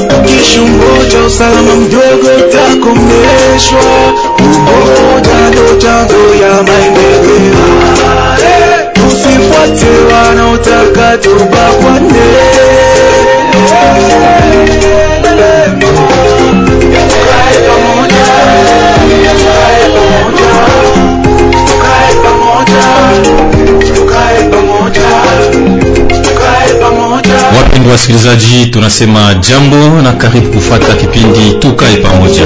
ukishungoja usalama mdogo utakomeshwa. Umoja ndo chanzo ya maendeleo. Usifuate wanaotaka tubakwane. Wapendwa wasikilizaji, tunasema jambo na karibu kufata kipindi Tukae Pamoja.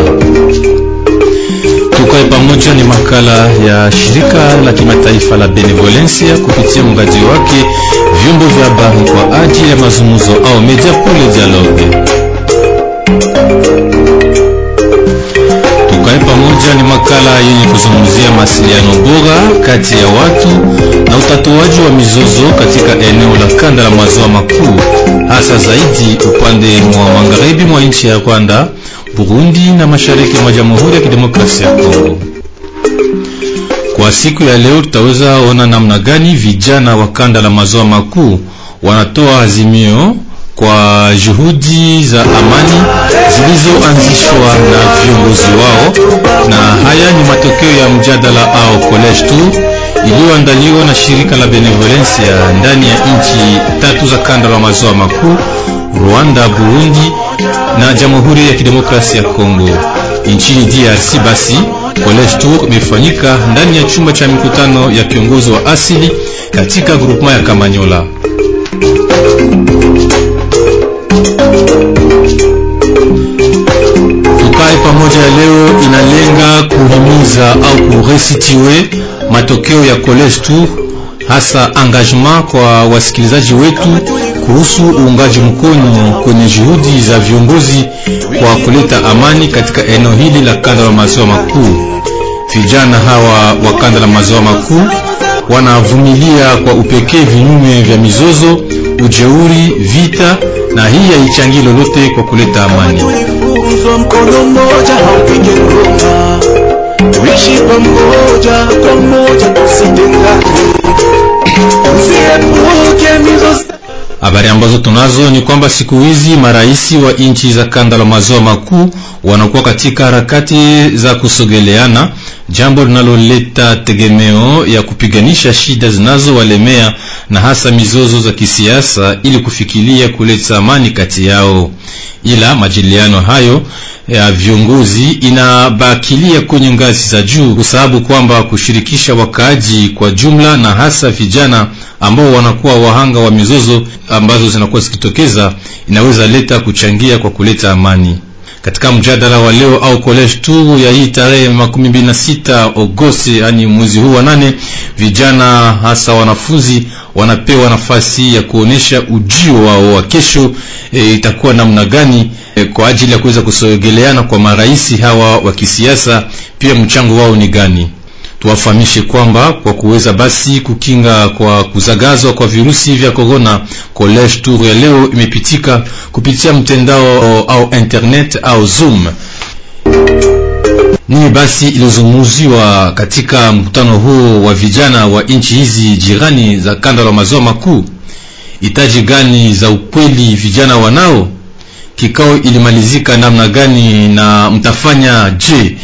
Tukae Pamoja ni makala ya shirika la kimataifa la Benevolencia kupitia mradi wake vyombo vya habari kwa ajili ya mazungumzo au media pour le dialogue. Tukae Pamoja ni makala yenye kuzungumzia masiliano bora kati ya watu na utatuaji wa mizozo katika eneo la kanda la maziwa makuu, hasa zaidi upande mwa magharibi mwa nchi ya Rwanda, Burundi na mashariki mwa Jamhuri ya Kidemokrasia ya Kongo. Kwa siku ya leo tutaweza ona namna gani vijana wa kanda la maziwa makuu wanatoa azimio kwa juhudi za amani zilizoanzishwa na viongozi wao, na haya ni matokeo ya mjadala au college tour iliyoandaliwa na shirika la Benevolencia ndani ya nchi tatu za kanda la maziwa makuu, Rwanda, Burundi na Jamhuri ya Kidemokrasia ya Kongo. Nchini DRC basi college tour imefanyika ndani ya chumba cha mikutano ya kiongozi wa asili katika groupement ya Kamanyola. Tukae pamoja ya leo inalenga kuhimiza au kuresitiwe matokeo ya college tour, hasa engagement kwa wasikilizaji wetu kuhusu uungaji mkono kwenye juhudi za viongozi kwa kuleta amani katika eneo hili la kanda la maziwa makuu. Vijana hawa wa kanda la maziwa makuu wanavumilia kwa upekee vinyume vya mizozo, ujeuri, vita, na hii haichangii lolote kwa kuleta amani. Tuishi pamoja pamoja, moja, tusitengane. Habari ambazo tunazo ni kwamba siku hizi marais wa nchi za kanda la maziwa makuu wanakuwa katika harakati za kusogeleana, jambo linaloleta tegemeo ya kupiganisha shida zinazowalemea na hasa mizozo za kisiasa ili kufikilia kuleta amani kati yao. Ila majiliano hayo ya viongozi inabakilia kwenye ngazi za juu, kwa sababu kwamba kushirikisha wakaaji kwa jumla na hasa vijana ambao wanakuwa wahanga wa mizozo ambazo zinakuwa zikitokeza inaweza leta kuchangia kwa kuleta amani. Katika mjadala wa leo au college tour ya hii tarehe makumi mbili na sita Agosti, yani mwezi huu wa nane, vijana hasa wanafunzi wanapewa nafasi ya kuonesha ujio wao wa kesho e, itakuwa namna gani e, kwa ajili ya kuweza kusogeleana kwa marais hawa wa kisiasa, pia mchango wao ni gani tuwafahamishe kwamba kwa kuweza basi kukinga kwa kuzagazwa kwa virusi vya korona, college tour ya leo imepitika kupitia mtandao au internet au Zoom. Nini basi ilizungumziwa katika mkutano huo wa vijana wa nchi hizi jirani za kanda la maziwa makuu? itaji gani za ukweli vijana wanao? Kikao ilimalizika namna gani na mtafanya je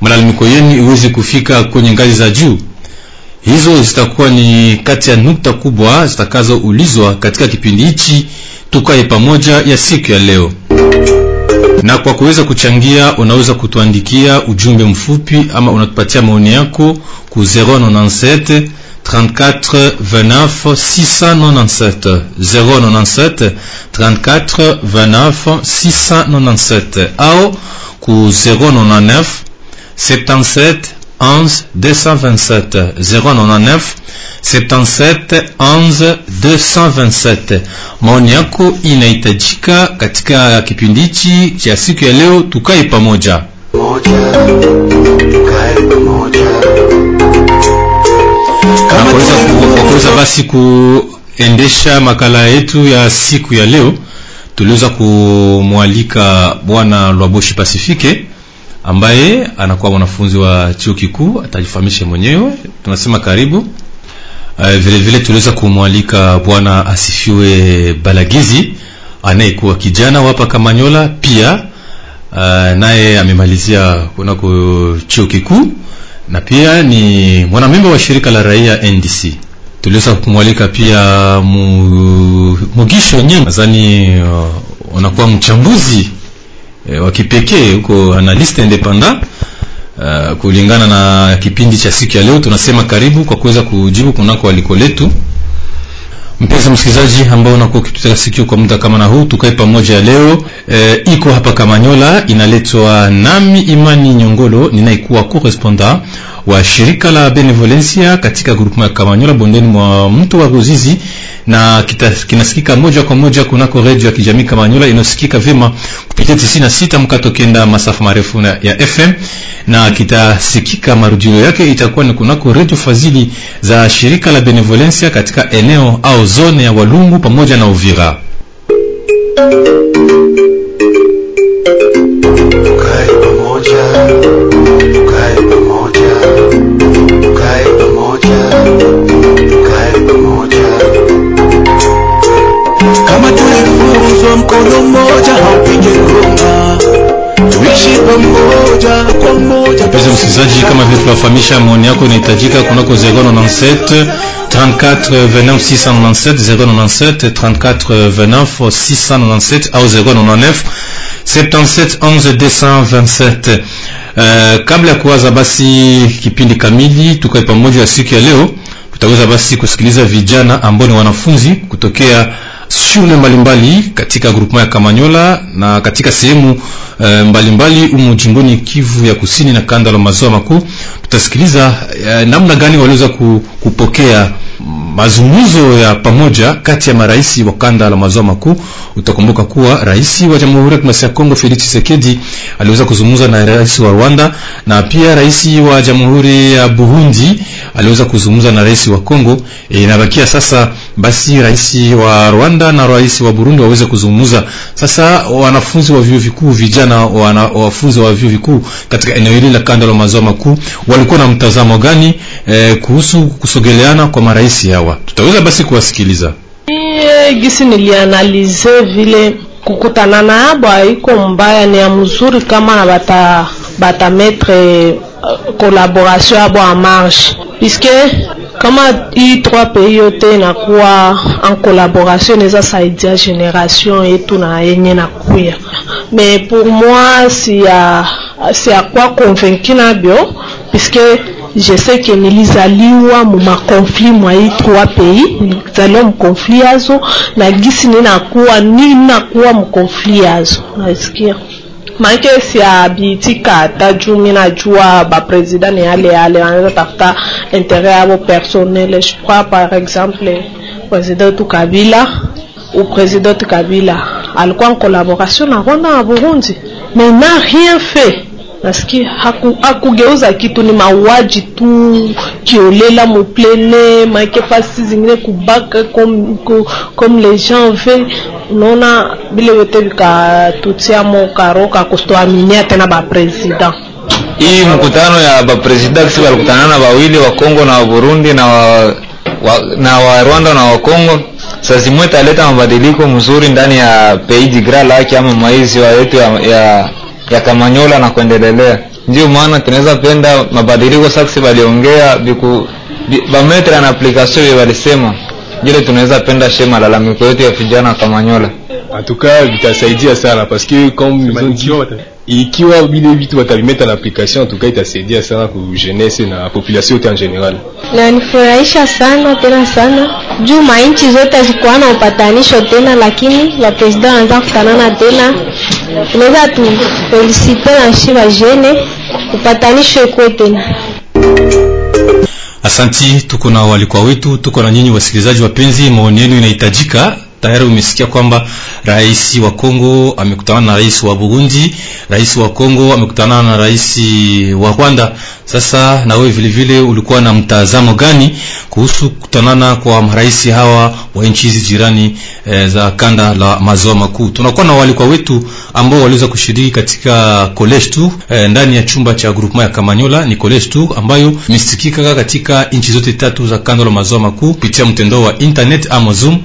malalamiko yenu iweze kufika kwenye ngazi za juu? Hizo zitakuwa ni kati ya nukta kubwa zitakazoulizwa katika kipindi hichi tukae pamoja ya siku ya leo. Na kwa kuweza kuchangia, unaweza kutuandikia ujumbe mfupi ama unatupatia maoni yako ku 097 34 29 697 097 34 29 697 au ku 099 77 11 227 099 77 11 227. Maoni yako inahitajika katika kipindi hichi cha siku. Kwa kuweza basi kuendesha makala yetu ya siku ya leo, tuliweza kumwalika bwana Lwaboshi Pasifike ambaye anakuwa mwanafunzi wa chuo kikuu, atajifahamisha mwenyewe. Tunasema karibu. Uh, vile vile tuliweza kumwalika bwana Asifiwe Balagizi anayekuwa kijana wapa Kamanyola pia uh, naye amemalizia kunako chuo kikuu na pia ni mwanamemba wa shirika la raia NDC. Tuliweza kumwalika pia mu, Mugisho Nyema, nadhani uh, unakuwa mchambuzi e, wa kipekee huko analyst independant uh, kulingana na kipindi cha siku ya leo. Tunasema karibu kwa kuweza kujibu kunako aliko letu. Mpenzi msikilizaji ambao unakuwa ukitutega sikio kwa muda kama na huu, tukae pamoja leo. E, iko hapa Kamanyola, inaletwa nami Imani Nyongolo, ninaikuwa correspondant wa shirika la Benevolencia katika grupu ya Kamanyola bondeni mwa mtu wa Ruzizi, na kinasikika moja kwa moja kunako redio ya kijamii Kamanyola inayosikika vyema kupitia 96 mkato kenda masafa marefu ya FM, na kitasikika marudio yake itakuwa ni kunako redio fazili za shirika la Benevolencia katika eneo au zone ya Walungu pamoja na Uvira. Pamoja, pamoja, mkono mmoja haupige ngoma, tuishi pamoja kwa moja. Mpenzi msikilizaji, kama vile tunafahamisha, maoni yako inahitajika kunako 097 34 29 697 097 34 29 697 au 099 77 11 227. Uh, kabla ya kuwaza basi kipindi kamili tukae pamoja siku ya leo, tutaweza basi kusikiliza vijana ambao ni wanafunzi kutokea shule mbalimbali katika grupema ya Kamanyola na katika sehemu e, mbalimbali humu jimboni Kivu ya Kusini na kanda la maziwa makuu. Tutasikiliza e, namna gani waliweza kupokea mazungumzo ya pamoja kati ya marais wa kanda la maziwa makuu. Utakumbuka kuwa rais wa Jamhuri ya Kidemokrasia ya Kongo Felix Tshisekedi aliweza kuzungumza na rais wa Rwanda na pia rais wa Jamhuri ya Burundi aliweza kuzungumza na rais wa Kongo. E, inabakia sasa basi rais wa Rwanda na rais wa Burundi waweze kuzungumza. Sasa wanafunzi wa vyuo vikuu, vijana wanafunzi wa vyuo vikuu katika eneo hili la kanda la maziwa makuu walikuwa na mtazamo gani e, kuhusu kusogeleana kwa marais hawa? Tutaweza basi kuwasikiliza. Iye gisi nilianalize vile kukutana na abo haiko mbaya, ni ya mzuri kama na bata bata mettre uh, collaboration abo en marche puisque kama hii trois pays yote inakuwa en collaboration inaweza saidia generation yetu na yenye nakuya, mais pour moi si ya si ya kwa convaincu nabyo puisque je sais que nilizaliwa mu makonflit mwa hii trois pays, nilizaliwa mu konflit yazo na gisi ninakuwa ninakuwa mu konflit yazo, nasikia maanake siabiitika hata juu mi najua bapresident ni yale yale, wanaweza tafuta interet yabo personnel. Je crois par exemple president wetu Kabila ou president Kabila alikuwa en collaboration na Rwanda na Burundi, mais n'a rien fait nasikia haku, hakugeuza kitu, ni mauaji tu kiolela muplene make fasi zingine kubaka comme, comme les gens ve unaona vile vyote vikatutia mokaro kakustoaminia tena bapresident hii mkutano ya bapresident kisi walikutana na wawili wa Kongo na wa Burundi na wa, wa, na wa Rwanda na wa Kongo? Sazimwe taleta mabadiliko mzuri ndani ya pays du Grand Lac ama maizi yetu ya, ya ya Kamanyola na kuendelelea. Ndio maana tunaweza penda mabadiliko sasa, waliongea biku bametre na application ya walisema jile, tunaweza penda she malalamiko yetu ya vijana Kamanyola. Atuka vitasaidia sana parce que comme ikiwa vile vitu watavimeta na application, tuka itasaidia sana ku jeunesse na population yote en general. Na nifurahisha sana tena sana juu mainchi zote zikuwa na upatanisho tena, lakini wa president anza kutanana tena tunaweza tu felicite na shiba jene upatanisho ikuwe tena. Asanti, tuko na walikuwa wetu, tuko na nyinyi wasikilizaji wapenzi, maoni yenu inahitajika. Tayari umesikia kwamba rais wa Kongo amekutana na rais wa Burundi, rais wa Kongo amekutana na rais wa Rwanda. Sasa na wewe vile vile ulikuwa na mtazamo gani kuhusu kukutanana kwa marais hawa wa nchi hizi jirani e, za kanda la maziwa makuu? Tunakuwa na walikuwa wetu ambao waliweza kushiriki katika college tu e, ndani ya chumba cha groupement ya Kamanyola. Ni college tu ambayo imesikika katika nchi zote tatu za kanda la maziwa makuu kupitia mtandao wa internet ama Zoom.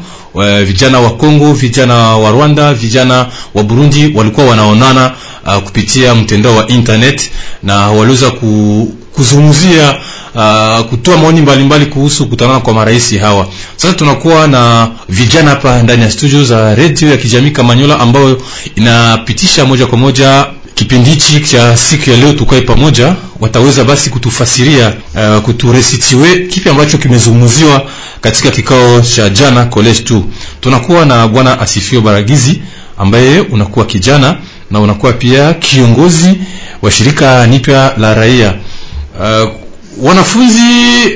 E, vijana wa Kongo, vijana wa Rwanda, vijana wa Burundi walikuwa wanaonana uh, kupitia mtandao wa internet na waliweza ku, kuzungumzia uh, kutoa maoni mbalimbali kuhusu kutanana kwa marais hawa. Sasa tunakuwa na vijana hapa ndani ya studio za radio ya kijamii Kamanyola ambayo inapitisha moja kwa moja kipindi hichi cha siku ya leo tukae pamoja, wataweza basi kutufasiria uh, kuturesitiwe kipi ambacho kimezungumziwa katika kikao cha jana college 2. Tunakuwa na bwana Asifio Baragizi ambaye unakuwa kijana na unakuwa pia kiongozi wa shirika nipya la raia. Uh, wanafunzi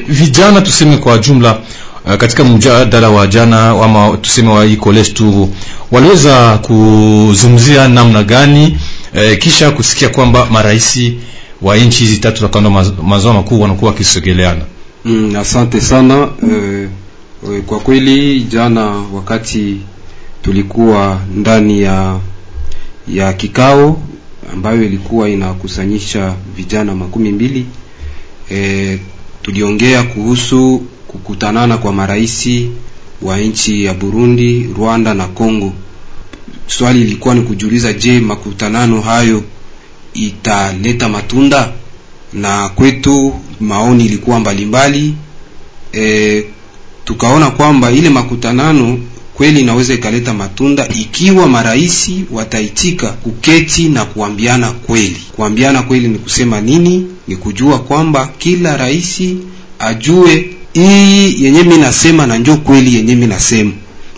vijana tuseme kwa jumla uh, katika mjadala wa jana ama tuseme wa college 2 waliweza kuzungumzia namna gani uh, kisha kusikia kwamba maraisi wa nchi hizi tatu za kanda maziwa makuu wanakuwa wakisogeleana. Mm, asante sana eh, kwa kweli jana wakati tulikuwa ndani ya ya kikao ambayo ilikuwa inakusanyisha vijana makumi mbili e, tuliongea kuhusu kukutanana kwa maraisi wa nchi ya Burundi, Rwanda na Kongo. Swali ilikuwa ni kujiuliza, je, makutanano hayo italeta matunda? Na kwetu maoni ilikuwa mbalimbali mbali. e, tukaona kwamba ile makutanano kweli inaweza ikaleta matunda ikiwa maraisi wataitika kuketi na kuambiana kweli. Kuambiana kweli ni kusema nini? Ni kujua kwamba kila raisi ajue hii yenye mimi nasema na njo kweli yenye mimi nasema.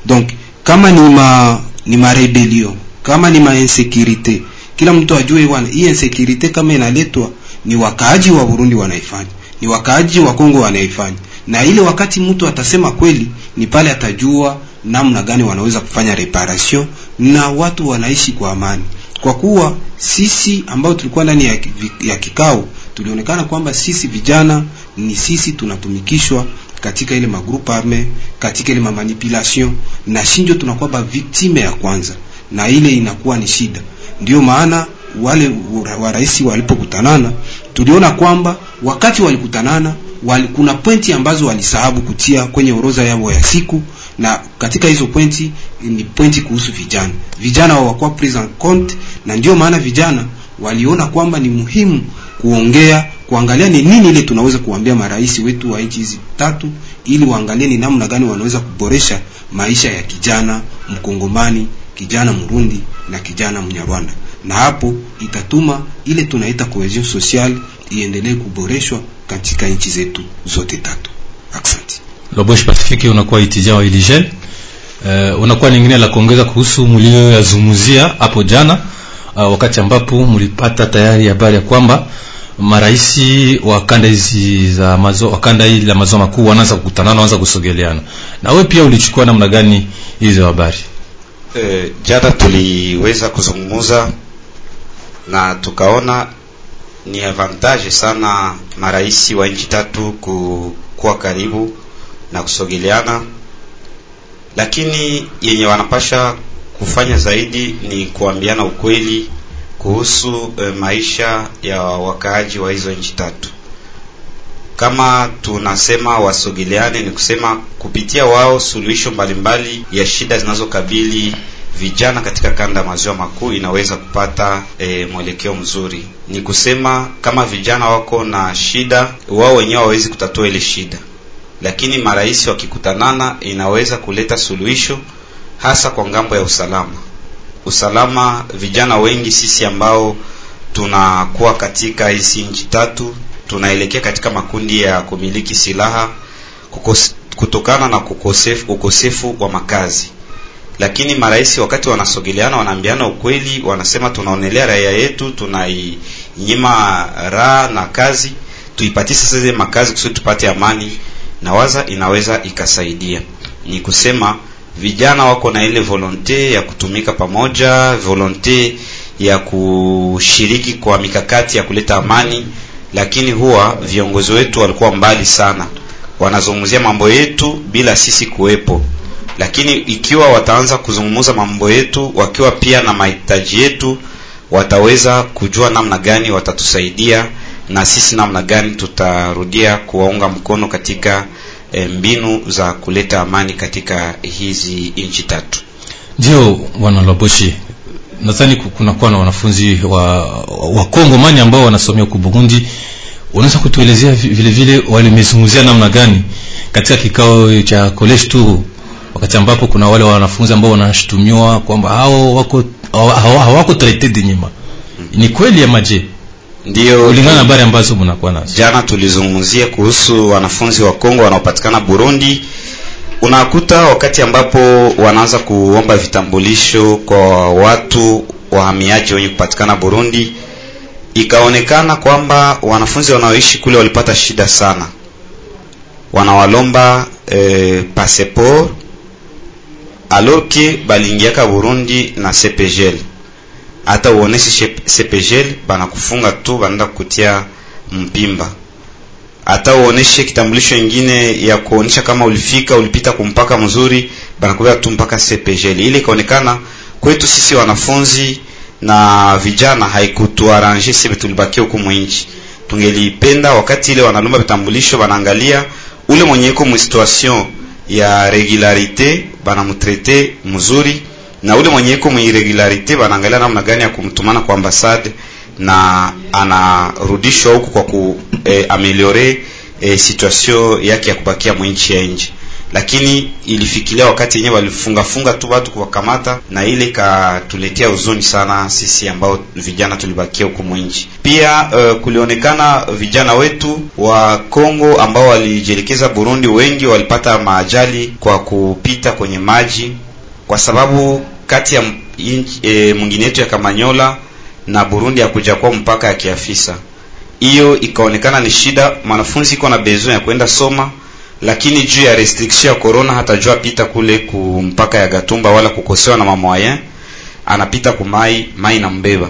Donc kama ni ma ni marebellion, kama ni ma insecurite, kila mtu ajue wana hii insecurite kama inaletwa ni wakaaji wa Burundi wanaifanya, ni wakaaji wa Kongo wanaifanya, na ile wakati mtu atasema kweli, ni pale atajua namna gani wanaweza kufanya reparation na watu wanaishi kwa amani, kwa kuwa sisi ambao tulikuwa ndani ya, ya kikao tulionekana kwamba sisi vijana ni sisi tunatumikishwa katika ile magroupe arme, katika ile manipulation na shinjo tunakuwa ba victime ya kwanza, na ile inakuwa ni shida. Ndio maana wale wa rais walipokutanana, tuliona kwamba wakati walikutanana wali, kuna pointi ambazo walisahabu kutia kwenye orodha yao ya siku, na katika hizo pointi ni pointi kuhusu vijana. Vijana hawakuwa pris en na ndio maana vijana waliona kwamba ni muhimu kuongea kuangalia ni nini ile tunaweza kuambia marais wetu wa nchi hizi tatu, ili waangalie ni namna gani wanaweza kuboresha maisha ya kijana mkongomani, kijana mrundi na kijana mnyarwanda, na hapo itatuma ile tunaita cohesion sociale iendelee kuboreshwa katika nchi zetu zote tatu. Asante. Lobosh Pacifique, unakuwa itija wa Iligel. Uh, unakuwa nyingine la kuongeza kuhusu mlioyazungumzia hapo jana, uh, wakati ambapo mlipata tayari habari ya kwamba maraisi wa kanda hizi za mazo wa kanda hii la mazo makuu wanaanza kukutana, wanaanza kusogeleana. Na wewe pia ulichukua namna gani hizo habari? E, jana tuliweza kuzungumza na tukaona ni avantage sana maraisi wa nchi tatu kuwa karibu na kusogeleana, lakini yenye wanapasha kufanya zaidi ni kuambiana ukweli kuhusu e, maisha ya wakaaji wa hizo nchi tatu. Kama tunasema wasogeleane, ni kusema kupitia wao suluhisho mbalimbali ya shida zinazokabili vijana katika kanda ya maziwa makuu inaweza kupata e, mwelekeo mzuri. Ni kusema kama vijana wako na shida, wao wenyewe hawawezi kutatua ile shida, lakini marais wakikutanana inaweza kuleta suluhisho, hasa kwa ng'ambo ya usalama usalama. Vijana wengi sisi ambao tunakuwa katika hizi nchi tatu tunaelekea katika makundi ya kumiliki silaha kukos, kutokana na kukosefu, ukosefu wa makazi. Lakini marais wakati wanasogeleana, wanaambiana ukweli, wanasema tunaonelea raia yetu, tunainyima raha na kazi, tuipatie sasa zile makazi kusudi tupate amani, na waza inaweza ikasaidia. Ni kusema vijana wako na ile volonte ya kutumika pamoja, volonte ya kushiriki kwa mikakati ya kuleta amani, lakini huwa viongozi wetu walikuwa mbali sana, wanazungumzia mambo yetu bila sisi kuwepo. Lakini ikiwa wataanza kuzungumza mambo yetu wakiwa pia na mahitaji yetu, wataweza kujua namna gani watatusaidia na sisi namna gani tutarudia kuwaunga mkono katika e, mbinu za kuleta amani katika hizi nchi tatu. ndio bwana laboshi nadhani ku- kunakuwa na wanafunzi wa, wa Kongo mani ambao wanasomea huku Burundi unaweza kutuelezea vi- vile vile walimezungumzia namna gani katika kikao cha college tour wakati ambapo kuna wale wanafunzi ambao wanashutumiwa kwamba hao wako hawa- hawa- hawako treated nyuma. Ni kweli ama je? Ndio. Kulingana na habari ambazo mnakuwa nazo. Jana tulizungumzia kuhusu wanafunzi wa Kongo wanaopatikana Burundi. Unakuta wakati ambapo wanaanza kuomba vitambulisho kwa watu wahamiaji wenye kupatikana Burundi, ikaonekana kwamba wanafunzi wanaoishi kule walipata shida sana, wanawalomba eh, passeport alors balingiaka Burundi na CPGL ata uoneshe CPGL banakufunga tu, banaenda kukutia mpimba. Hata uoneshe kitambulisho ingine ya kuonesha kama ulifika ulipita kumpaka mzuri, banakuweka tu mpaka CPGL. ili ikaonekana kwetu sisi wanafunzi na vijana haikutuaranje sisi tulibakia huku mwinchi. Tungelipenda wakati ile wanalomba vitambulisho, wanaangalia ule mwenye iko mu ya regularite banamutrete mzuri na ule mwenye iko muirregularite banaangalia namna gani ya kumtumana kwa ambasade na anarudishwa huku kwa ku eh, ameliore eh, situation yake ya kubakia mwinchi ya nje lakini ilifikilia wakati yenyewe walifungafunga tu watu kuwakamata na ile ikatuletea huzuni sana sisi ambao vijana tulibakia huko mwinji. pia uh, kulionekana vijana wetu wa Kongo ambao walijielekeza Burundi wengi walipata maajali kwa kupita kwenye maji kwa sababu kati ya e, mwingine yetu ya Kamanyola na Burundi hakuja kwa mpaka ya kiafisa. Hiyo ikaonekana ni shida, mwanafunzi iko na besoin ya kwenda soma, lakini juu ya restriction ya corona hata hatajua pita kule kumpaka ya Gatumba wala kukosewa na mamoyen, anapita kumai mai na mbeba.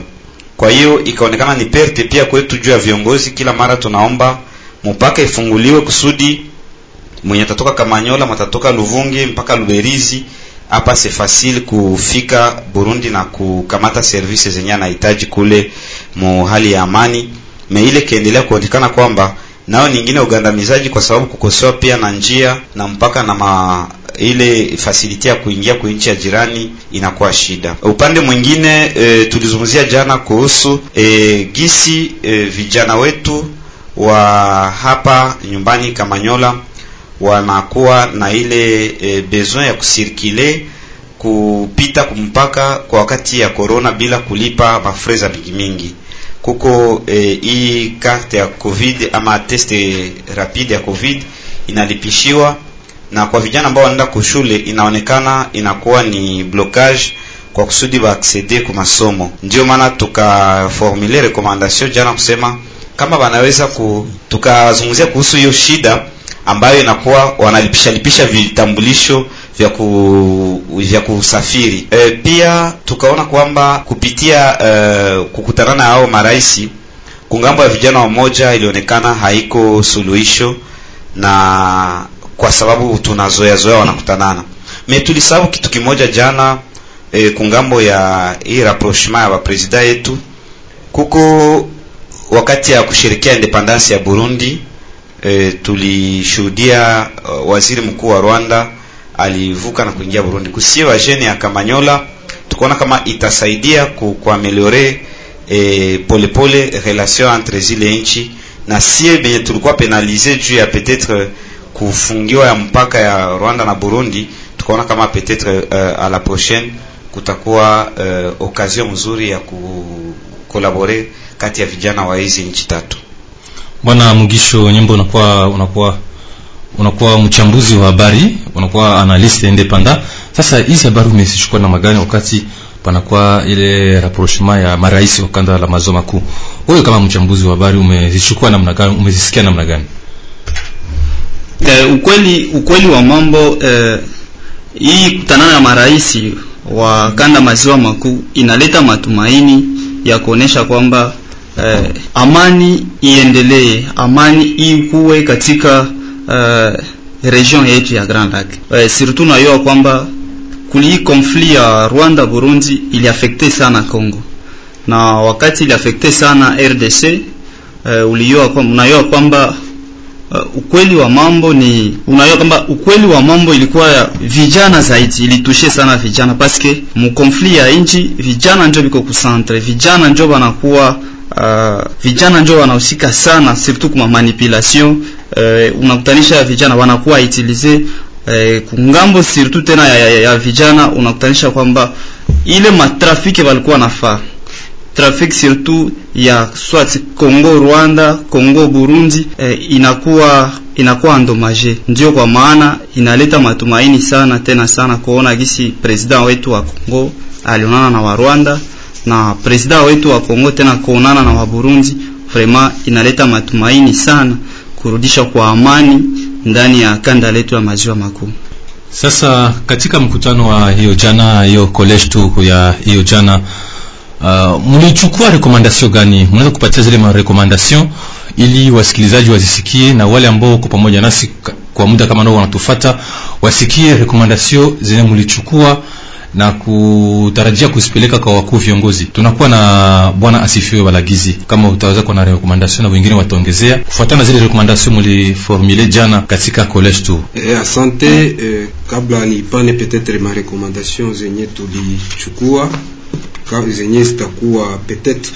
Kwa hiyo ikaonekana ni perte pia kwetu juu ya viongozi. Kila mara tunaomba mpaka ifunguliwe kusudi mwenye atatoka Kamanyola, matatoka Luvungi mpaka Luberizi hapa c'est facile kufika Burundi na kukamata services zenye anahitaji kule mu hali ya amani. Me ile kiendelea kuonekana kwamba nao nyingine ugandamizaji, kwa sababu kukosewa pia na njia na mpaka na ma ile fasiliti ya kuingia kwa nchi ya jirani inakuwa shida. Upande mwingine e, tulizungumzia jana kuhusu e, gisi e, vijana wetu wa hapa nyumbani Kamanyola wanakuwa na ile e, besoin ya kusirkile kupita kumpaka kwa wakati ya corona bila kulipa mafreza mingi mingi. Kuko e, hii karte ya covid ama test rapide ya covid inalipishiwa, na kwa vijana ambao wanaenda kushule inaonekana inakuwa ni blocage kwa kusudi ba ku masomo. Ndio maana tukaformule recommandation jana kusema kama wanaweza ku, tukazungumzia kuhusu hiyo shida ambayo inakuwa wanalipishalipisha vitambulisho vya ku, vya kusafiri. E, pia tukaona kwamba kupitia e, kukutana na hao marais kungambo ya vijana wamoja ilionekana haiko suluhisho, na kwa sababu tunazoea zoea wanakutanana me tulisahau kitu kimoja jana e, kungambo ya hii rapprochement ya bapresida yetu kuko wakati ya kusherekea independence ya Burundi e, tulishuhudia uh, waziri mkuu wa Rwanda alivuka na kuingia Burundi. Kusie wajene ya Kamanyola tukaona kama itasaidia ku, kuameliore e, polepole relation entre zile nchi na sie benye tulikuwa penalize juu ya peut-être kufungiwa ya mpaka ya Rwanda na Burundi, tukaona kama peut-être uh, a la prochaine kutakuwa uh, occasion mzuri ya kukolabore kati ya vijana wa hizi nchi tatu. Bwana Mugisho Nyembo, unakuwa unakuwa unakuwa mchambuzi wa habari, unakuwa analyst independent. Sasa hizi habari umezichukua na magani wakati panakuwa ile rapprochement ya marais wa kanda la maziwa makuu? Wewe kama mchambuzi wa habari umezichukua namna gani? Umezisikia namna gani? Eh, ukweli ukweli wa mambo eh, hii kutanana na marais wa kanda maziwa makuu inaleta matumaini ya kuonesha kwamba eh, amani iendelee, amani ikuwe katika eh, region yetu ya Grand Lac. Eh, surtout nayoa kwamba kuli konfli ya Rwanda Burundi iliafekte sana Congo, na wakati iliafekte sana RDC eh, uliyoa kwamba unayoa kwamba uh, ukweli wa mambo ni unajua kwamba ukweli wa mambo ilikuwa ya vijana zaidi ilitushe sana vijana paske mkonfli ya nchi vijana njo biko kusantre vijana njo wanakuwa uh, vijana njo wanahusika sana surtout kuma manipulation. Uh, unakutanisha vijana wanakuwa utilize uh, kungambo surtout tena ya, ya, ya vijana unakutanisha kwamba ile matrafiki walikuwa nafaa traffic surtout ya swat Congo Rwanda, Congo Burundi eh, inakuwa inakuwa endommage. Ndio kwa maana inaleta matumaini sana tena sana kuona gisi president wetu wa Congo alionana na wa Rwanda na president wetu wa Kongo tena kuonana na Waburundi vraiment inaleta matumaini sana kurudisha kwa amani ndani ya kanda letu ya maziwa makuu. Sasa katika mkutano wa hiyo jana, hiyo college tu ya hiyo jana Uh, mlichukua rekomandasyon gani? Mnaweza kupatia zile marekomandasyon ili wasikilizaji wazisikie na wale ambao wako pamoja nasi kwa muda kama nao wanatufuata wasikie rekomandasyon zenye mlichukua na kutarajia kuzipeleka kwa wakuu viongozi. Tunakuwa na bwana Asifiwe Balagizi, kama utaweza kuwa na rekomandasio na wengine wataongezea kufuatana na zile rekomandasio muliformule jana katika college tu. Eh, asante eh, kabla nipane peut-être ma rekomandasyon zenye tulichukua zenye zitakuwa peut-être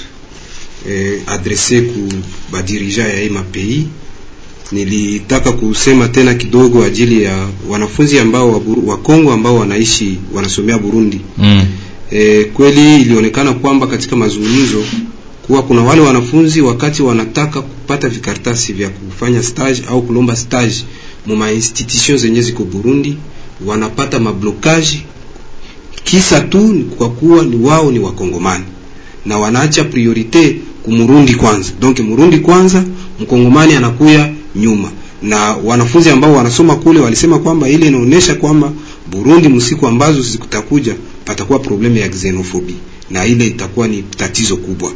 eh, adrese ku badirija ya mapays. Nilitaka kusema tena kidogo ajili ya wanafunzi ambao wa, wa Kongo ambao wanaishi wanasomea Burundi mm. E, kweli ilionekana kwamba katika mazungumzo kuwa kuna wale wanafunzi wakati wanataka kupata vikartasi vya kufanya stage au kulomba stage mu ma institution zenye ziko Burundi wanapata mablokaji kisa tu kwa kuwa ni wao ni wakongomani na wanaacha priorite kumurundi kwanza. Donc murundi kwanza, mkongomani anakuya nyuma. Na wanafunzi ambao wanasoma kule walisema kwamba ile inaonyesha kwamba Burundi msiku ambazo zikutakuja patakuwa problemu ya xenophobia na ile itakuwa ni tatizo kubwa.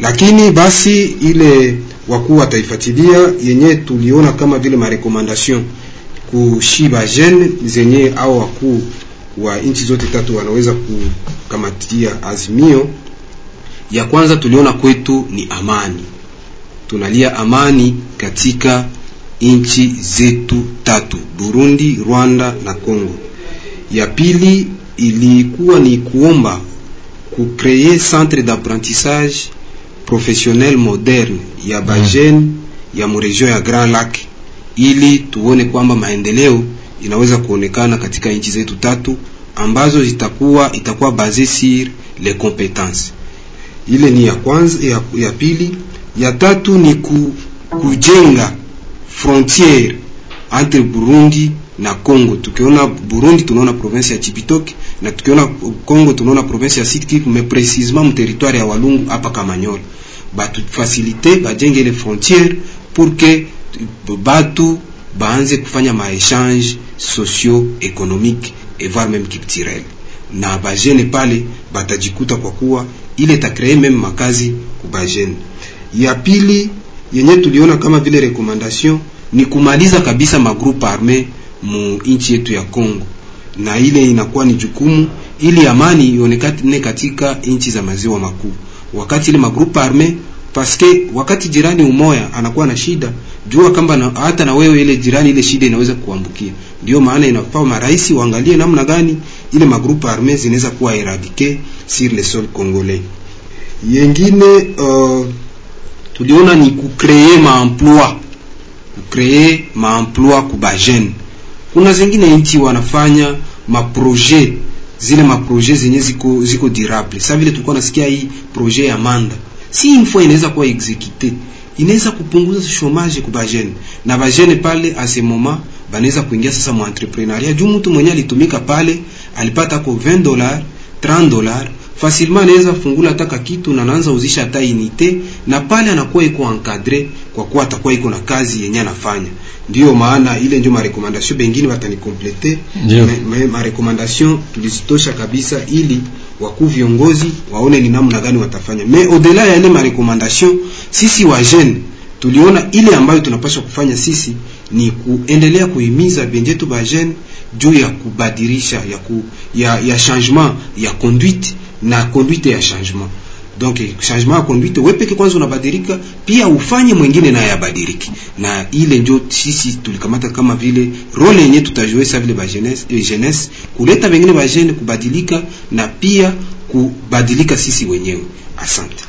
Lakini basi ile wakuu wataifuatilia yenye tuliona kama vile marekomandation kushiba jene zenye au wakuu wa nchi zote tatu wanaweza kukamatia azimio ya kwanza. Tuliona kwetu ni amani, tunalia amani katika nchi zetu tatu, Burundi, Rwanda na Congo. Ya pili ilikuwa ni kuomba kucreer centre d'apprentissage professionnel moderne ya bajene ya muregion ya Grand Lac ili tuone kwamba maendeleo inaweza kuonekana katika nchi zetu tatu ambazo zitakuwa itakuwa base sur les compétences. Ile ni ya kwanza. Ya, ya pili. Ya tatu ni ku, kujenga frontiere entre Burundi na Congo. Tukiona Burundi tunaona province ya Chibitoke na tukiona Congo tunaona province ya Sud Kivu, mais précisément mu territoire ya Walungu hapa Kamanyola, batu facilite bajenge ile frontiere pour que batu baanze kufanya maechange socio économique et voire même culturel, na bajene pale batajikuta kwa kuwa ile takree meme makazi kubajene. Ya pili yenye tuliona kama vile recommandation ni kumaliza kabisa magrupe arme mu nchi yetu ya Congo, na ile inakuwa ni jukumu ili amani ionekane katika nchi za maziwa makuu, wakati ile magroupe arme paske wakati jirani umoya anakuwa na shida, jua kamba na, hata na wewe ile jirani ile shida inaweza kuambukia. Ndio maana inafaa marais waangalie namna gani ile magrupe arme zinaweza kuwa eradike sur le sol congolais. Yengine uh, tuliona ni kukree maemploi, kukree maemploi kubajene. Kuna zingine nchi wanafanya maproje zile maproje zenye ziko ziko durable. Sasa vile tulikuwa nasikia hii projet ya Manda si une fois inaweza kuwa exécuté inaweza kupunguza chômage kwa bajene na bajene pale a ce moment banaweza kuingia sasa mu entrepreneuria juu mtu mwenye alitumika pale alipata ko 20 dollars 30 dollars facilement anaweza fungula hata kitu na anaanza uzisha hata unité na pale anakuwa iko encadré kwa kuwa atakuwa iko na kazi yenye anafanya. Ndio maana ile ndio ma recommandation bengine watanikomplete ma recommandation tulizitosha kabisa ili wakuu viongozi waone ni namna gani watafanya. Mais au-delà ya ile ma recommandation, sisi wa jeune tuliona ile ambayo tunapaswa kufanya sisi ni kuendelea kuhimiza benjetu ba jeune juu ya kubadilisha ya, ku, ya, ya changement ya conduite na conduite ya changement. Donc changement ya conduite wewe peke kwanza unabadilika pia ufanye mwingine naye abadiliki na ile ndio sisi tulikamata kama vile role yenyewe tutajue sa vile ba jeunesse, eh, jeunesse kuleta wengine ba jeune kubadilika na pia kubadilika sisi wenyewe. Asante.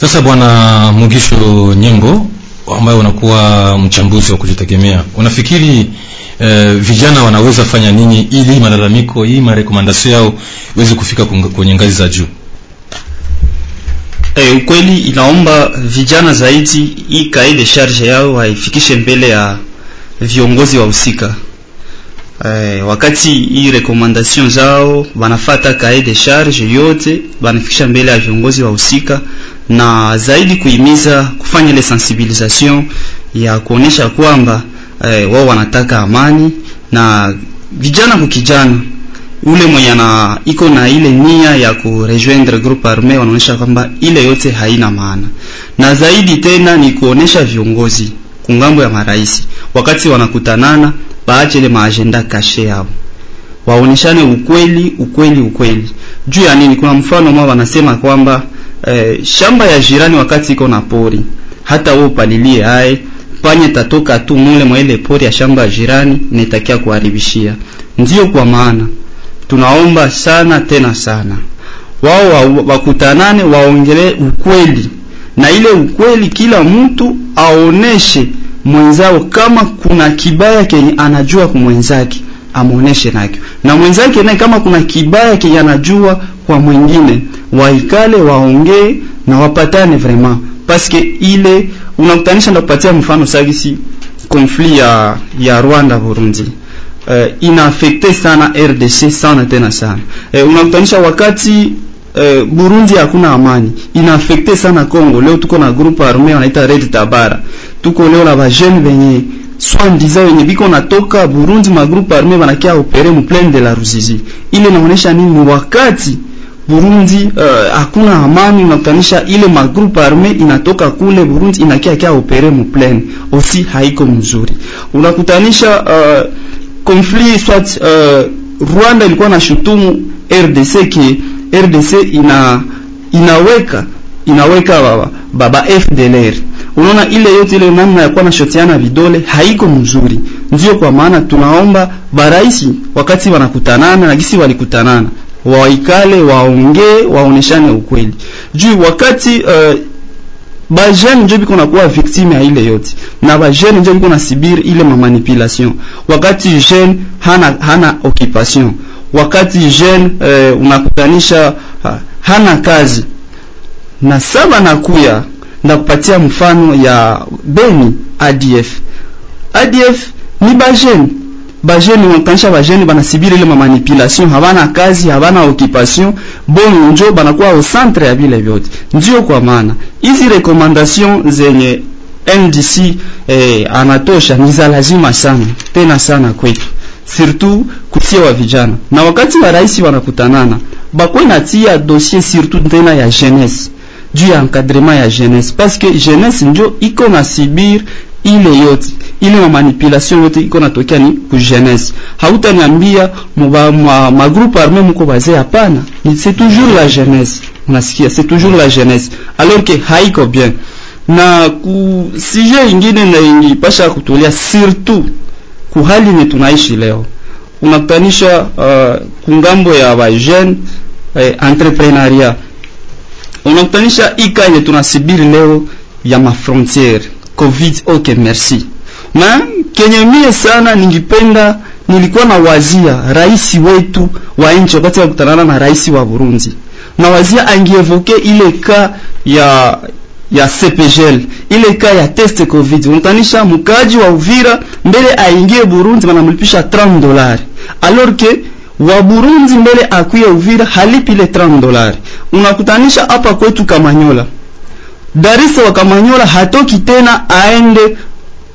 Sasa bwana Mugisho Nyembo, ambaye unakuwa mchambuzi wa kujitegemea, unafikiri eh, vijana wanaweza fanya nini ili malalamiko hii marekomandasio yao iweze kufika kwenye ngazi za juu? E, ukweli inaomba vijana zaidi hii kaide de charge yao waifikishe mbele ya viongozi wa husika. E, wakati hii recommendation zao wanafata kaide de charge yote wanafikisha mbele ya viongozi wa husika, na zaidi kuhimiza kufanya ile sensibilisation ya kuonesha kwamba e, wao wanataka amani na vijana kukijana ule mwenye na iko na ile nia ya kurejoindre groupe arme wanaonyesha kwamba ile yote haina maana, na zaidi tena ni kuonesha viongozi kungambo ya marais. Wakati wanakutanana, baache ile maagenda kashe yao, waoneshane ukweli ukweli ukweli. Juu ya nini. Kuna mfano mwa wanasema kwamba eh, shamba ya jirani wakati iko na pori, hata wewe upalilie hai panye tatoka tu mule mwa ile pori ya shamba ya jirani, nitakia kuharibishia. Ndio kwa maana tunaomba sana tena sana. Wao wa- wakutanane waongele ukweli. Na ile ukweli kila mtu aoneshe mwenzao kama kuna kibaya kenye anajua kumwenzake mwenzake amuoneshe nakyo. Na mwenzake naye kama kuna kibaya kenye anajua kwa mwingine waikale waongee na wapatane vraiment paske ile unakutanisha ndakupatia mfano sagisi konflit ya ya Rwanda Burundi uh, inaafekte sana RDC sana tena sana uh, unakutanisha wakati uh, Burundi hakuna amani inaafekte sana Congo. Leo tuko na groupe arme wanaita Red Tabara, tuko leo na bajene venye swandiza wenye biko natoka Burundi, ma groupe arme wanakia opere mu plaine de la Ruzizi. Ile inaonyesha nini? Wakati Burundi uh, hakuna amani, unakutanisha ile magrupu arme inatoka kule Burundi inakia kia opere mu plaine osi haiko mzuri, unakutanisha uh, conflit soit uh, Rwanda ilikuwa na shutumu RDC ki RDC ina inaweka inaweka baba, baba FDLR. Unaona ile yote ile namna ya kuwa na shotiana vidole haiko mzuri. Ndio kwa maana tunaomba baraisi wakati wanakutanana na gisi walikutanana waikale waongee waoneshane ukweli. Juu wakati uh, bajene njo biko nakuwa victime ya ile yote. Na bajene njo biko na nasibiri ile mamanipulation wakati jeune hana hana occupation. Wakati jeune eh, unakutanisha uh, hana kazi. Na saba nakuya ndakupatia mfano ya Beni ADF ADF ni bajene bajene unakutanisha bajeni banasibiri ile mamanipulation habana kazi habana occupation. Bon njo banakuwa au centre ya vile vyote. Ndio kwa maana. Hizi recommandation zenye NDC eh, anatosha ni za lazima sana. Tena sana kwetu. Surtout kutia wa vijana. Na wakati wa rais wanakutanana bakwe natia dossier surtout tena ya jeunesse. Juu ya encadrement ya jeunesse. Parce que jeunesse ndio iko na sibir ile yote ile ma manipulation yote iko natokea ni ku jeunesse. Hautaniambia ma, ma, groupe armé mko bazee hapana c'est toujours la jeunesse. Unasikia c'est toujours la jeunesse. Alors que haiko bien na ku sije ingine na ingipasha kutulia surtout ku hali ni tunaishi leo unakutanisha uh, kungambo ya ba jeune eh, entrepreneuria unakutanisha ika yenye tunasibiri leo ya mafrontiere covid okay merci. Na kenye mie sana ningipenda nilikuwa na wazia rais wetu wa nchi wakati wakutanana na rais wa Burundi. Na wazia angievoke ile ka ya ya CPGL ile ka ya test covid. Unatanisha mkaji wa Uvira mbele aingie Burundi wanamlipisha 30 dolari alors que wa Burundi mbele akuye Uvira halipi ile 30 dolari unakutanisha hapa kwetu Kamanyola Darisa wa Kamanyola hatoki tena aende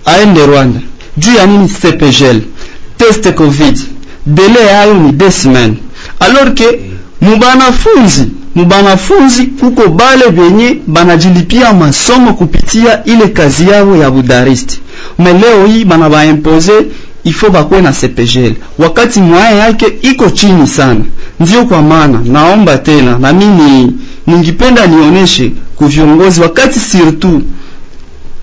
aende Rwanda. Juu ya nini CPGL test covid. Dele yayo ni deux semaines. Alors que mubanafunzi mubanafunzi kuko bale benye banajilipia masomo kupitia ile kazi yao ya budaristi me leo hii bana baimpose ifo bakuwe na CPGL wakati mwaya yake iko chini sana. Ndio kwa maana naomba tena na mimi ningipenda nionyeshe ku viongozi wakati sirtu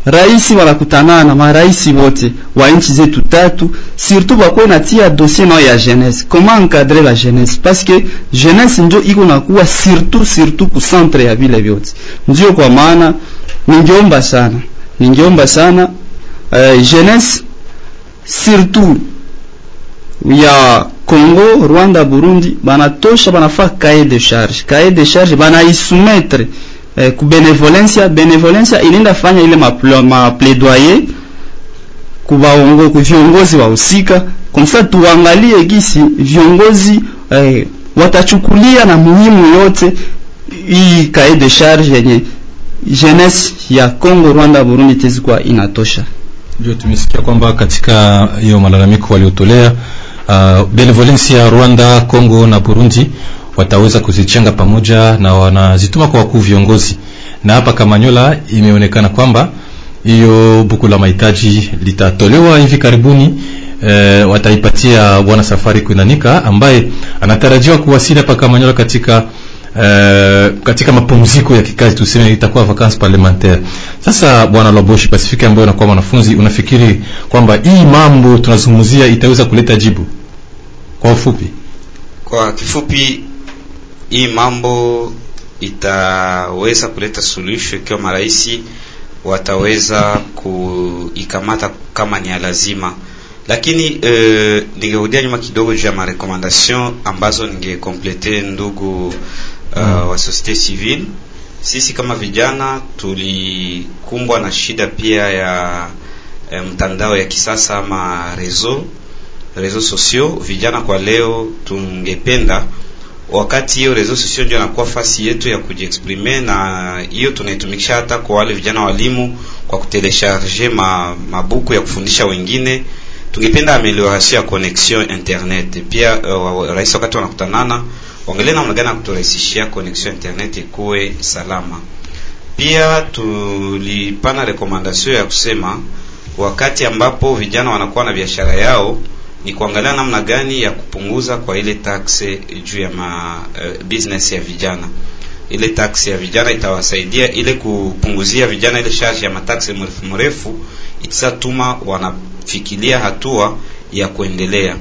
rais wanakutanana marais wote wa nchi zetu tatu surtout bakwe natia dossier nao ya jeunesse. Comment encadrer la jeunesse? Parce que jeunesse ndio iko nakuwa surtout surtout ku centre ya vile vyote. Ndio kwa maana ningeomba sana ningeomba sana uh, jeunesse surtout ya Congo, Rwanda, Burundi banatosha banafaa cahier de charge. Cahier de charge banaisoumettre eh, ku benevolencia. Benevolencia inaenda fanya ile ma, ma ku viongozi wahusika, komsa tuangalie gisi viongozi eh, watachukulia na muhimu yote hii kae de charge yenye jeunesse ya Congo, Rwanda, Burundi tezikwa inatosha. Ndio tumesikia kwamba katika hiyo malalamiko waliotolea uh, benevolence ya Rwanda, Congo na Burundi wataweza kuzichanga pamoja na wanazituma kwa wakuu viongozi, na hapa Kamanyola imeonekana kwamba hiyo buku la mahitaji litatolewa hivi karibuni. E, wataipatia bwana Safari Kuinanika ambaye anatarajiwa kuwasili hapa Kamanyola katika Uh, katika mapumziko ya kikazi tuseme itakuwa vacances parlementaire. Sasa bwana Loboshi Pacifique, ambaye unakuwa mwanafunzi, unafikiri kwamba hii mambo tunazungumzia itaweza kuleta jibu kwa ufupi? Kwa kifupi, hii mambo itaweza kuleta suluhisho ikiwa maraisi wataweza kuikamata kama ni ya lazima, lakini eh, ningerudia nyuma kidogo juu ya marekomandation ambazo ningekomplete ndugu uh, wa societe civile. Sisi kama vijana tulikumbwa na shida pia ya eh, mtandao ya kisasa ama reseau reseau sociaux. Vijana kwa leo tungependa wakati hiyo reseaux sociaux ndio inakuwa fasi yetu ya kujiexprime, na hiyo tunaitumikisha hata kwa wale vijana walimu kwa kutelesharge ma, mabuku ya kufundisha wengine. Tungependa amelioration ya connexion internet pia. Uh, rais wakati wanakutanana waangalie namna gani kuturahisishia connexion internet ikuwe salama. Pia tulipana rekomandasio ya kusema wakati ambapo vijana wanakuwa na biashara yao ni kuangalia namna gani ya kupunguza kwa ile taxe juu ya ma, uh, business ya vijana. Ile taxe ya vijana itawasaidia ile kupunguzia vijana ile charge ya mataxe mrefu mrefu, itatuma wanafikiria hatua ya kuendelea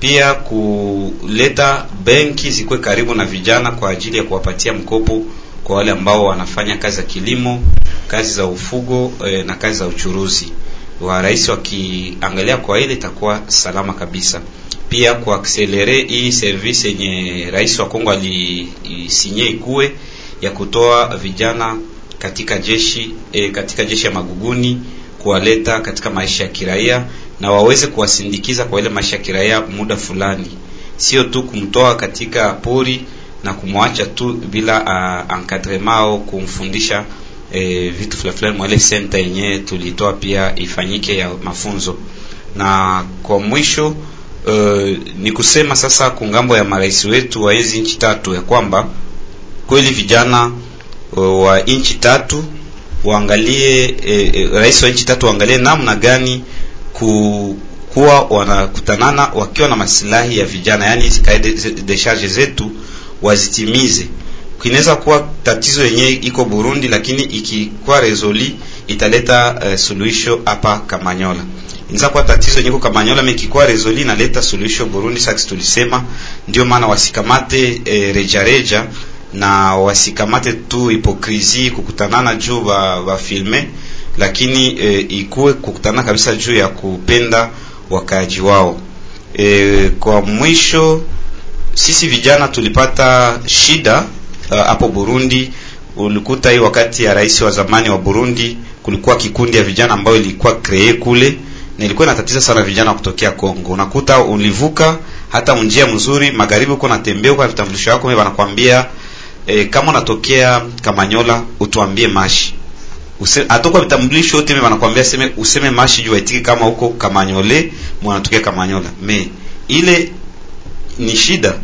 pia kuleta benki zikuwe karibu na vijana kwa ajili ya kuwapatia mkopo kwa wale ambao wanafanya kazi za kilimo, kazi za ufugo e, na kazi za uchuruzi. Wa rais wakiangalia kwa ile itakuwa salama kabisa. Pia kuakselere hii service yenye rais wa Kongo alisinye ikuwe ya kutoa vijana katika jeshi e, katika jeshi ya maguguni kuwaleta katika maisha ya kiraia na waweze kuwasindikiza kwa ile maisha ya kiraia muda fulani, sio tu kumtoa katika pori na kumwacha tu bila uh, encadrement au kumfundisha eh, vitu fulani fulani mwa ile center yenyewe tulitoa pia ifanyike ya mafunzo. Na kwa mwisho uh, ni kusema sasa kungambo ya marais wetu wa hizi nchi tatu ya kwamba kweli vijana uh, wa nchi tatu waangalie eh, e, rais wa nchi tatu waangalie namna gani ku kuwa wanakutanana wakiwa na masilahi ya vijana, hizi kaide de charge zetu wazitimize. Kinaweza kuwa tatizo yenye iko Burundi, lakini ikikuwa resoli italeta uh, suluhisho hapa Kamanyola. Inaweza kuwa tatizo yenyewe iko Kamanyola, mais ikikuwa resoli inaleta suluhisho Burundi. Sasa tulisema ndio maana wasikamate eh, reja reja na wasikamate tu hipokrisi kukutanana juu ba, ba filme lakini e, ikuwe kukutana kabisa juu ya kupenda wakaaji wao. E, kwa mwisho sisi vijana tulipata shida hapo uh, Burundi. Ulikuta hii wakati ya rais wa zamani wa Burundi kulikuwa kikundi ya vijana ambayo ilikuwa kree kule na ilikuwa inatatiza sana vijana kutokea Kongo. Unakuta ulivuka hata njia mzuri magharibi, uko natembea kwa vitambulisho wako, wanakuambia e, kama unatokea Kamanyola utuambie mashi atoka vitambulisho yote mimi wanakuambia seme useme mashi juu aitike kama huko Kamanyole mwanatokea Kamanyola. Me ile ni shida.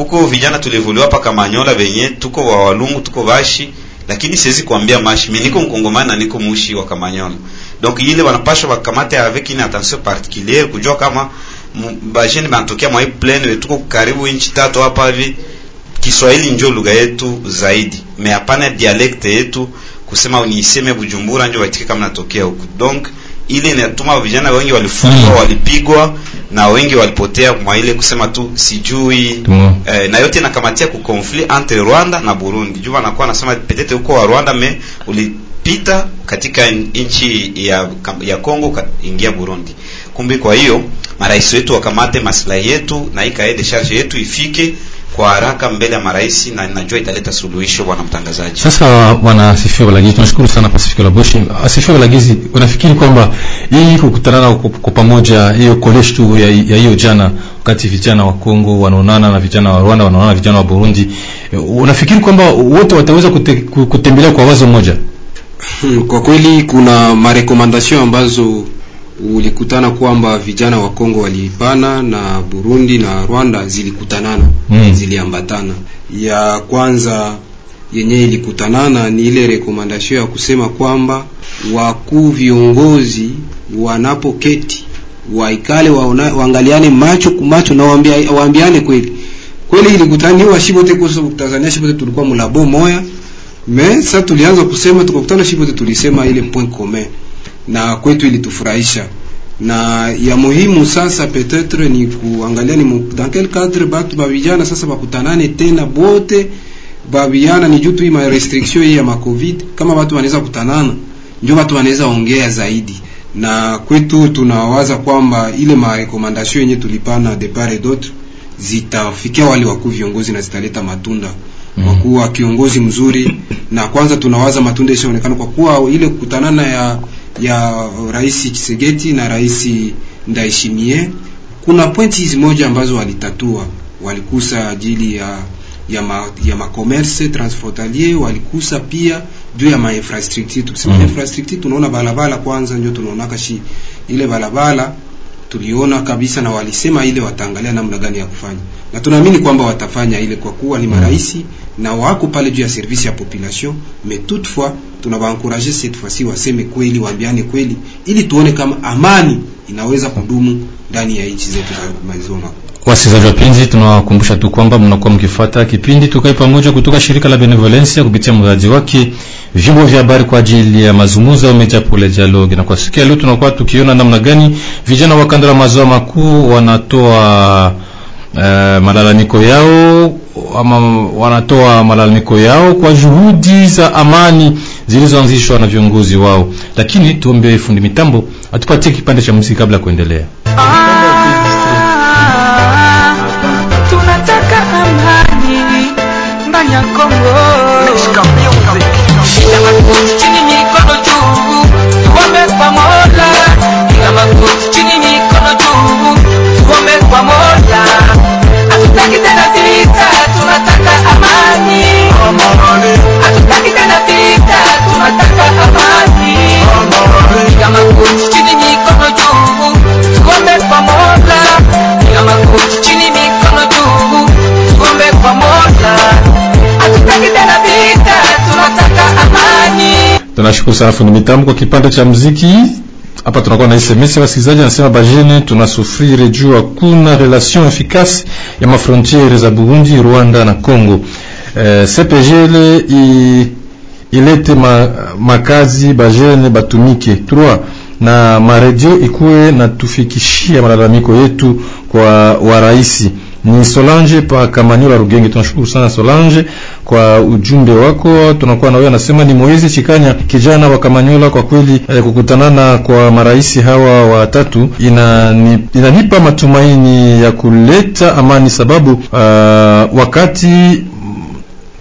Kuko vijana tulivuliwa hapa Kamanyola venye tuko wa walungu tuko vashi, lakini siwezi kuambia mashi. Mimi niko mkongomani na niko mushi wa Kamanyola. Donc ile wanapasha wakamate avec une attention particulière kujua kama bajeni banatokea mwa plaine tuko karibu inchi tatu hapa hivi Kiswahili njo lugha yetu zaidi, me hapana dialekte yetu kusema uniiseme Bujumbura njo waitike kama natokea huku. Donc ile inatuma vijana wengi walifungwa, Mm. walipigwa na wengi walipotea mwa ile kusema tu sijui Mm. eh, na yote nakamatia ku conflit entre Rwanda na Burundi. Juma anakuwa anasema petete huko wa Rwanda me ulipita katika nchi ya ya Kongo ingia Burundi. Kumbe kwa hiyo marais wetu wakamate maslahi yetu na ikaende charge yetu ifike kwa haraka mbele ya marais, na najua italeta suluhisho, bwana mtangazaji. Sasa bwana Sifio Balagizi, tunashukuru sana Pasifika Laboshi. Sifio Balagizi, unafikiri kwamba hii kukutana na kwa kwa pamoja hiyo college tu ya hiyo jana, wakati vijana wa Kongo wanaonana na vijana wa Rwanda wanaonana na vijana wa Burundi, unafikiri kwamba wote wataweza kute, kutembelea kwa wazo moja? Hmm, Kwa kweli kuna marekomandasyon ambazo ulikutana kwamba vijana wa Kongo waliipana na Burundi na Rwanda zilikutanana Mm. ziliambatana. Ya kwanza yenye ilikutanana ni ile rekomandasio ya kusema kwamba wakuu viongozi wanapoketi waikale waona, waangaliane macho kumacho na waambia, waambiane kweli kweli. Ilikutaniwa shibote kwa Tanzania, shibote tulikuwa mulabo moya me sasa tulianza kusema tukakutana shibote tulisema ile point commun na kwetu ilitufurahisha na ya muhimu sasa peut-être ni kuangalia ni dans quel cadre batu ba vijana sasa bakutanane tena bote ba ni juu tu ma restriction hii ya ma covid kama watu wanaweza kutanana ndio watu wanaweza ongea zaidi na kwetu tunawaza kwamba ile ma recommandation yenye tulipana de part et d'autre zitafikia wale wakuu viongozi na zitaleta matunda. Kwa kuwa kiongozi mzuri na kwanza tunawaza matunda ishaonekana kwa kuwa ile kukutanana ya ya rais Chisegeti na rais Ndaishimie, kuna pointi hizi moja ambazo walitatua. Walikusa ajili ya ya ma, ya makomerse transfrontalier walikusa pia juu ya ma infrastructure tukisema Mm. infrastructure tunaona balabala kwanza ndio tunaonaka shi ile balabala tuliona kabisa na walisema ile wataangalia namna gani ya kufanya na tunaamini kwamba watafanya ile kwa kuwa ni maraisi na wako pale juu ya service ya population mais toutefois tunawaencourager cette fois-ci waseme kweli waambiane kweli ili tuone kama amani inaweza kudumu ndani ya nchi zetu za maziwa makuu Wasikilizaji wapenzi, tunawakumbusha tu kwamba mnakuwa mkifuata kipindi Tukae Pamoja kutoka shirika la Benevolencia kupitia mradi wake vyombo vya habari kwa ajili ya mazungumzo au media pour le dialogue. Na kwa siku ya leo tunakuwa tukiona namna gani vijana wa kanda la maziwa makuu wanatoa eh, malalamiko yao ama wanatoa malalamiko yao kwa juhudi za amani zilizoanzishwa na viongozi wao. Lakini tuombe fundi mitambo atupatie kipande cha muziki kabla ya kuendelea. tunataka amani ndani ya Kongo. Tunashukuru sana fundi mitambo kwa kipande cha mziki hapa tunakuwa na SMS wasikilizaji anasema bajene tunasufrire juu hakuna relation efficace ya mafrontiere za Burundi, Rwanda na Congo. Eh, CPGL ilete ma, makazi bajene batumike. Trois na maredio ikuwe na tufikishia malalamiko yetu kwa waraisi ni Solange pa Kamanyola Rugenge. Tunashukuru sana Solange kwa ujumbe wako. Tunakuwa na wewe, anasema ni Moizi Chikanya, kijana wa Kamanyola. Kwa kweli eh, kukutanana kwa marais hawa watatu inani, inanipa matumaini ya kuleta amani, sababu uh, wakati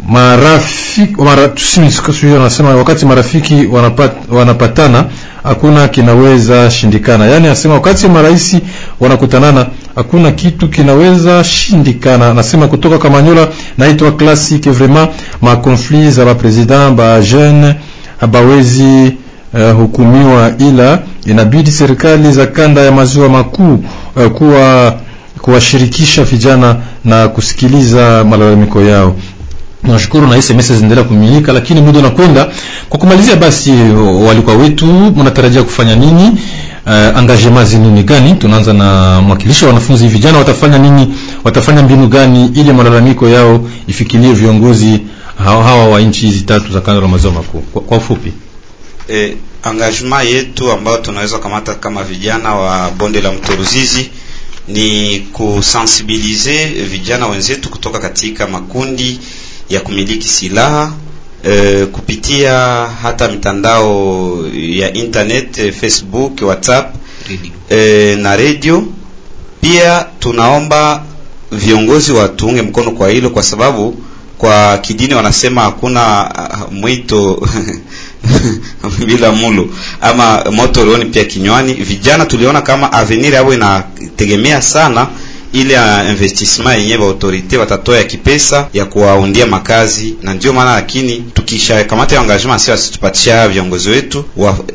marafiki anasema wakati marafiki wanapat, wanapatana hakuna kinaweza shindikana. Yani anasema wakati marais wanakutanana hakuna kitu kinaweza shindikana. Nasema kutoka Kamanyola, naitwa classique vraiment ma conflit za ba president ba jeune abawezi uh, hukumiwa, ila inabidi serikali za kanda ya maziwa makuu uh, kuwa kuwashirikisha vijana na kusikiliza malalamiko yao. Tunashukuru na SMS zinaendelea kumilika, lakini muda unakwenda. Kwa kumalizia, basi walikuwa wetu, mnatarajia kufanya nini? Uh, engagement zenu ni gani? Tunaanza na mwakilishi wa wanafunzi, vijana watafanya nini watafanya mbinu gani ili malalamiko yao ifikilie viongozi hawa, hawa wa nchi hizi tatu za kanda la maziwa makuu kwa, kwa ufupi eh, engagement yetu ambayo tunaweza kamata kama vijana wa bonde la mto Ruzizi ni kusensibilize vijana wenzetu kutoka katika makundi ya kumiliki silaha e, kupitia hata mitandao ya internet eh, Facebook, WhatsApp radio. E, na radio. Pia tunaomba viongozi watuunge mkono kwa hilo, kwa sababu kwa kidini wanasema hakuna uh, mwito bila mulo ama moto ulioni pia kinywani. Vijana tuliona kama avenir yao inategemea sana ile ya investissement yenye ba autorite watatoa ya kipesa ya kuwaundia makazi, na ndio maana lakini tukisha kamata ya engagement sio asitupatia viongozi wetu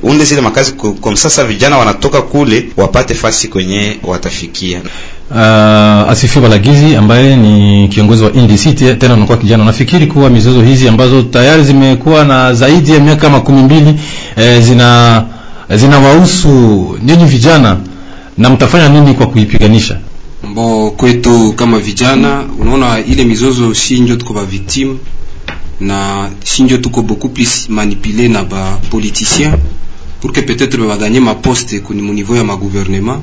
waunde zile makazi kwa sasa, vijana wanatoka kule wapate fasi kwenye watafikia. Uh, Asifi Balagizi ambaye ni kiongozi wa NDC tena unakuwa kijana, nafikiri kuwa mizozo hizi ambazo tayari zimekuwa na zaidi ya miaka makumi mbili eh, zina zinawahusu nyinyi vijana, na mtafanya nini kwa kuipiganisha? Mbo kwetu kama vijana, unaona ile mizozo si ndio tuko ba victime na si ndio tuko beaucoup plus manipulé na ba politicien pour que peut-être ba gagner ma poste kuni mu niveau ya ma gouvernement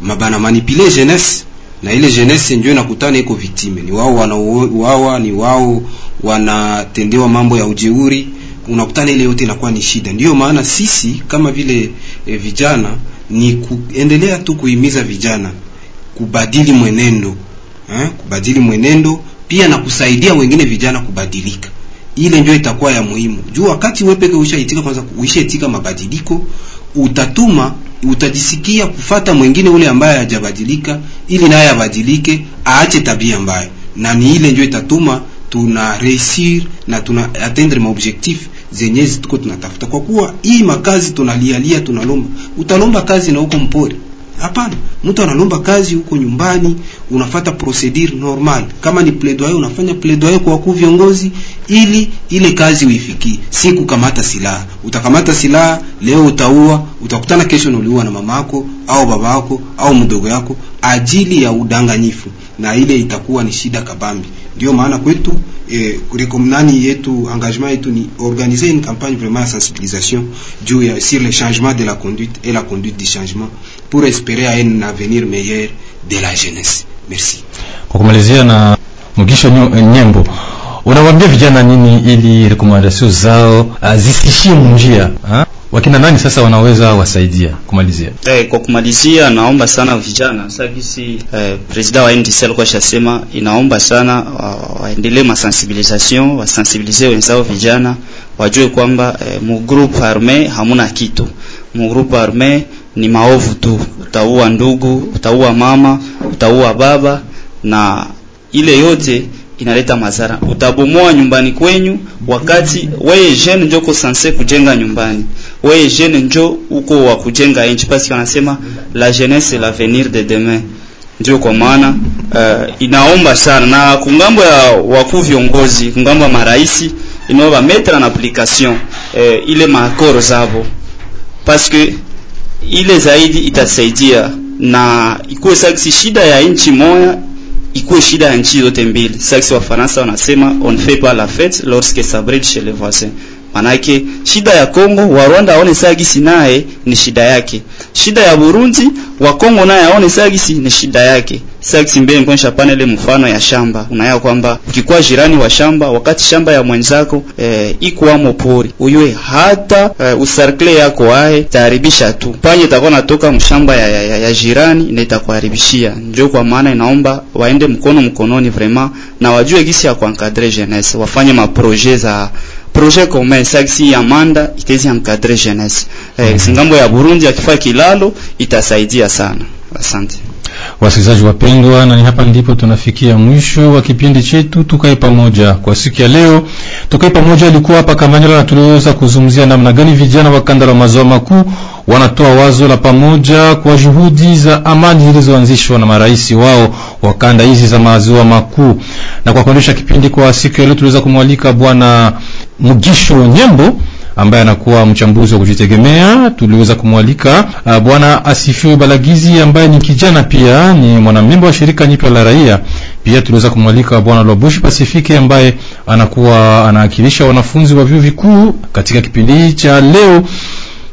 mabana manipule jeunesse na ile jeunesse ndio inakutana iko victime, ni wao wanauawa, ni wao wanatendewa mambo ya ujeuri, unakutana ile yote inakuwa ni shida. Ndiyo maana sisi kama vile e, vijana ni kuendelea tu kuhimiza vijana kubadili mwenendo eh, kubadili mwenendo pia na kusaidia wengine vijana kubadilika. Ile ndio itakuwa ya muhimu juu wakati wewe peke ushaitika kwanza, uishaitika mabadiliko utatuma utajisikia kufata mwingine ule ambaye hajabadilika, ili naye abadilike, aache tabia mbaya, na ni ile ndio itatuma tuna réussir na tuna atteindre ma objectif zenye tuko tunatafuta. Kwa kuwa hii makazi tunalialia, tunalomba, utalomba kazi na huko mpori? Hapana, mtu analomba kazi huko nyumbani, unafata procedure normal. Kama ni plaidoyer, unafanya plaidoyer kwa wakuu viongozi, ili ile kazi uifikie, si kukamata silaha. Utakamata silaha leo, utaua, utakutana kesho na uliua na yako au baba yako au mdogo yako ajili ya udanganyifu, na ile itakuwa ni shida kabambi. Ndio maana kwetu eh, rekomnani yetu engagement yetu ni organiser une campagne vraiment ya sensibilisation juu ya sur le changement de la conduite et la conduite du changement pour espérer à un avenir meilleur de la jeunesse. Merci. Wakina nani sasa wanaweza wasaidia kumalizia? Eh, kwa kumalizia naomba sana vijana sagisi eh, president wa NDC alikuwa shasema inaomba sana waendelee wa masensibilisation wasensibilize wenzao vijana wajue kwamba eh, mu groupe arme hamuna kitu mu groupe arme ni maovu tu, utaua ndugu, utaua mama, utaua baba, na ile yote inaleta madhara. Utabomoa nyumbani kwenyu, wakati wewe jeune njoko sanse kujenga nyumbani, wewe jeune njo uko wa kujenga nchi, basi wanasema la jeunesse l'avenir de demain. Ndio kwa maana uh, inaomba sana na kungambo ya wakuu viongozi, kungambo ya maraisi inaomba mettre en application uh, ile maakoro zabo parce que ile zaidi itasaidia na ikuwe saksi shida ya nchi moya ikuwe shida ya nchi zote mbili. Saksi wa wanasema on fait pas la fête lorsque ça brille chez les voisins. Manake shida ya Kongo wa Rwanda aone sagisi naye ni shida yake, shida ya Burundi wa Kongo naye aone sagisi ni shida yake. Sagisi mbele nikuonyesha panele mfano ya shamba, unaya kwamba ukikuwa jirani wa shamba, wakati shamba ya mwenzako eh, iko amo pori, uyue hata eh, usarkle yako ae taharibisha tu. Panye itakuwa natoka mshamba ya, ya, ya, ya jirani na itakuharibishia. Njoo kwa maana inaomba waende mkono mkononi vraiment na wajue gisi ya kuankadre jeunesse, wafanye maprojet za projet commun saksi ya manda itezi encadrer jeunesse eh, singambo ya Burundi akifaa kilalo itasaidia sana. Asante wasikilizaji wapendwa, na ni hapa ndipo tunafikia mwisho wa kipindi chetu Tukae Pamoja kwa siku ya leo. Tukae Pamoja ilikuwa hapa Kamanyola na tuliweza kuzungumzia namna gani vijana wa kanda la maziwa makuu wanatoa wazo la pamoja kwa juhudi za amani zilizoanzishwa na marais wao wa kanda hizi za maziwa makuu. Na kwa kuendesha kipindi kwa siku ya leo tuliweza kumwalika bwana Mugisho Nyembo ambaye anakuwa mchambuzi wa kujitegemea. Tuliweza kumwalika uh, bwana Asifiwe Balagizi ambaye ni kijana pia ni mwanamemba wa shirika nyipya la raia. Pia tuliweza kumwalika bwana Lwabushi Pasifike ambaye anakuwa anawakilisha wanafunzi wa vyuo vikuu katika kipindi cha leo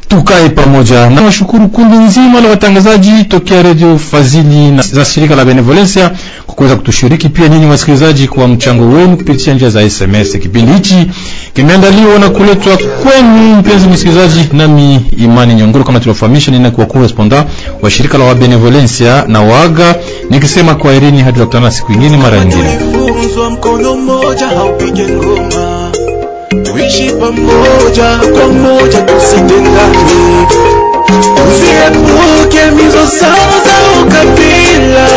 tukae pamoja na washukuru kundi nzima la watangazaji tokea redio Fazili na za shirika la Benevolencia kwa kuweza kutushiriki, pia nyinyi wasikilizaji kwa mchango wenu kupitia njia za SMS. Kipindi hichi kimeandaliwa na kuletwa kwenu, mpenzi msikilizaji, nami Imani Nyongoro, kama tulivyofahamisha, nina kuwa correspondant wa shirika la Benevolencia na waaga nikisema kwa irini hadi tukutana siku nyingine mara nyingine tunaishi pamoja kwa moja, tusidengane, usiepuke sana za ukabila.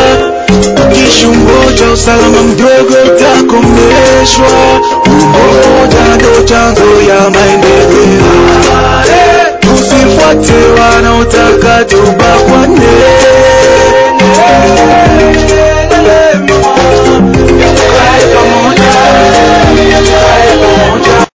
Ukiishi umoja, usalama mdogo utakomeshwa. Umoja ndio chanzo ya maendeleo. Tusifuate wanaotaka tubakwane. Tukae